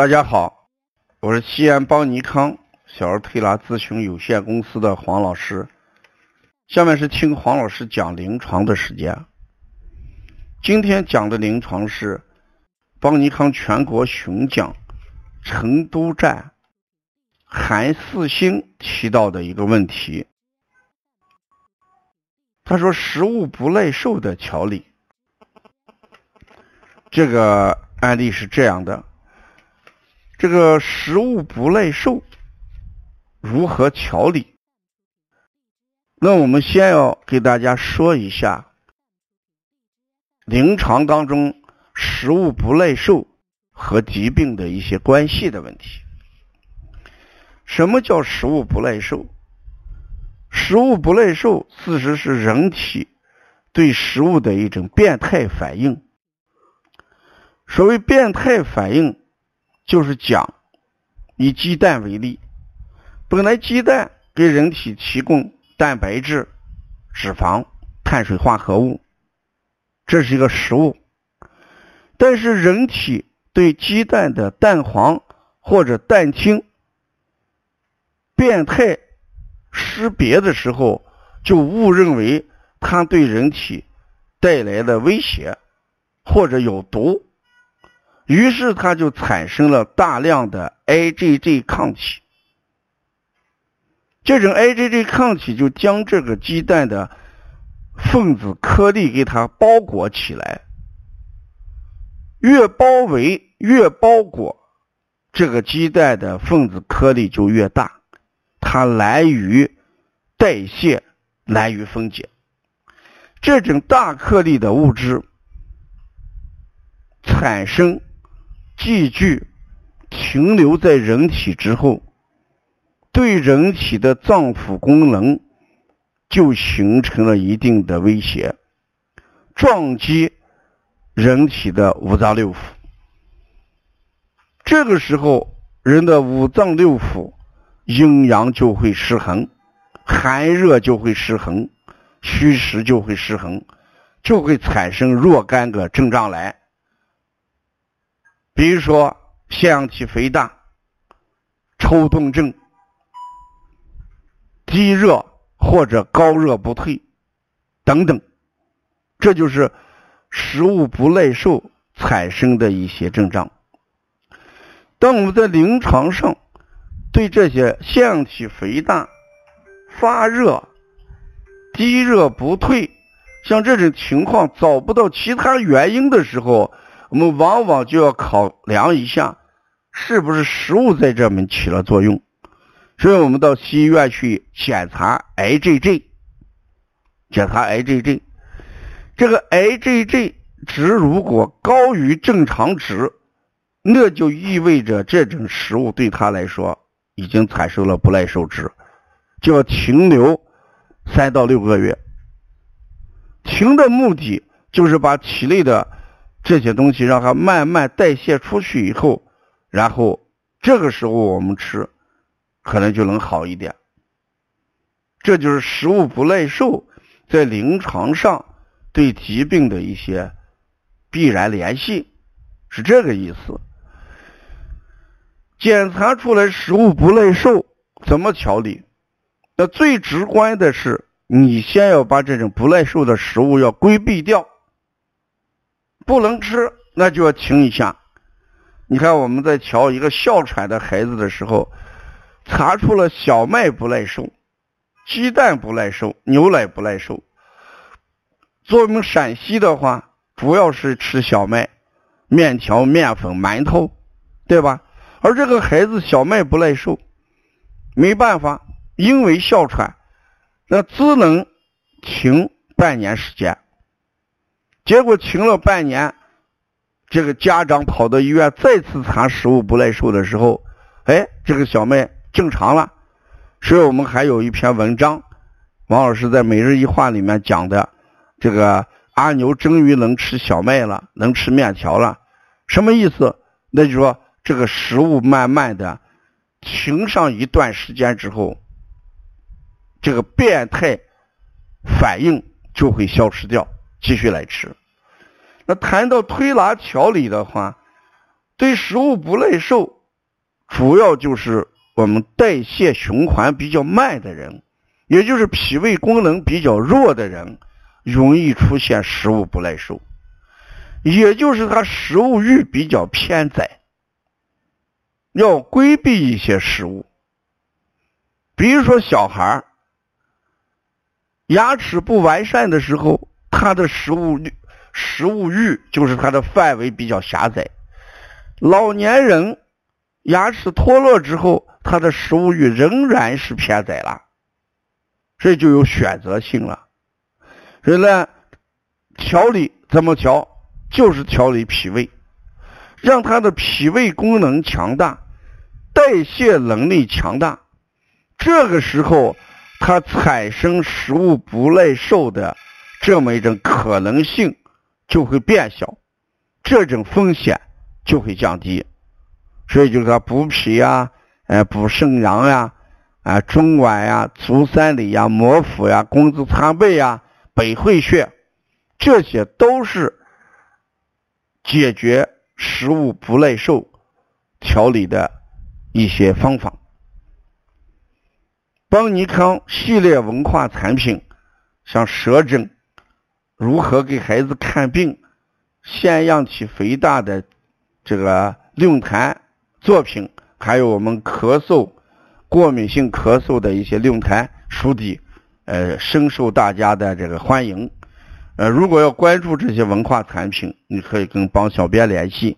大家好，我是西安邦尼康小儿推拿咨询有限公司的黄老师。下面是听黄老师讲临床的时间。今天讲的临床是邦尼康全国巡讲成都站韩四星提到的一个问题。他说：“食物不耐受的调理。”这个案例是这样的：这个食物不耐受如何调理？那我们先要给大家说一下临床当中食物不耐受和疾病的一些关系的问题。什么叫食物不耐受？食物不耐受，事实是人体对食物的一种变态反应。所谓变态反应，就是讲以鸡蛋为例，本来鸡蛋给人体提供蛋白质、脂肪、碳水化合物，这是一个食物，但是人体对鸡蛋的蛋黄或者蛋清变态识别的时候，就误认为它对人体带来的威胁或者有毒。于是，它就产生了大量的 IgG 抗体。这种 IgG 抗体就将这个鸡蛋的分子颗粒给它包裹起来，越包围、越包裹，这个鸡蛋的分子颗粒就越大，它难于代谢，难于分解。这种大颗粒的物质产生。积聚停留在人体之后，对人体的脏腑功能就形成了一定的威胁，撞击人体的五脏六腑。这个时候，人的五脏六腑阴阳就会失衡，寒热就会失衡，虚实就会失衡，就会产生若干个症状来。比如说，腺样体肥大、抽动症、低热或者高热不退等等，这就是食物不耐受产生的一些症状。当我们在临床上对这些腺样体肥大、发热、低热不退，像这种情况找不到其他原因的时候，我们往往就要考量一下，是不是食物在这面起了作用。所以我们到西医院去检查 IgG，检查 IgG，这个 IgG 值如果高于正常值，那就意味着这种食物对他来说已经产生了不耐受值，就要停留三到六个月。停的目的就是把体内的。这些东西让它慢慢代谢出去以后，然后这个时候我们吃，可能就能好一点。这就是食物不耐受在临床上对疾病的一些必然联系，是这个意思。检查出来食物不耐受怎么调理？那最直观的是，你先要把这种不耐受的食物要规避掉。不能吃，那就要停一下。你看，我们在瞧一个哮喘的孩子的时候，查出了小麦不耐受，鸡蛋不耐受，牛奶不耐受。作为我们陕西的话，主要是吃小麦、面条、面粉、馒头，对吧？而这个孩子小麦不耐受，没办法，因为哮喘，那只能停半年时间。结果停了半年，这个家长跑到医院再次查食物不耐受的时候，哎，这个小麦正常了。所以我们还有一篇文章，王老师在每日一话里面讲的，这个阿牛终于能吃小麦了，能吃面条了，什么意思？那就说这个食物慢慢的停上一段时间之后，这个变态反应就会消失掉，继续来吃。那谈到推拿调理的话，对食物不耐受，主要就是我们代谢循环比较慢的人，也就是脾胃功能比较弱的人，容易出现食物不耐受，也就是他食物欲比较偏窄，要规避一些食物，比如说小孩牙齿不完善的时候，他的食物欲食物欲就是它的范围比较狭窄。老年人牙齿脱落之后，他的食物欲仍然是偏窄了，这就有选择性了。所以呢，调理怎么调？就是调理脾胃，让他的脾胃功能强大，代谢能力强大。这个时候，他产生食物不耐受的这么一种可能性就会变小，这种风险。就会降低，所以就是说补脾呀，呃，补肾阳呀，啊，中脘呀，足三里呀，摩腹呀，工字苍背呀，百会穴，这些都是解决食物不耐受调理的一些方法。邦尼康系列文化产品，像舌诊，如何给孩子看病，腺样体肥大的。这个论坛作品，还有我们咳嗽、过敏性咳嗽的一些论坛书籍，呃，深受大家的这个欢迎。呃，如果要关注这些文化产品，你可以跟帮小编联系。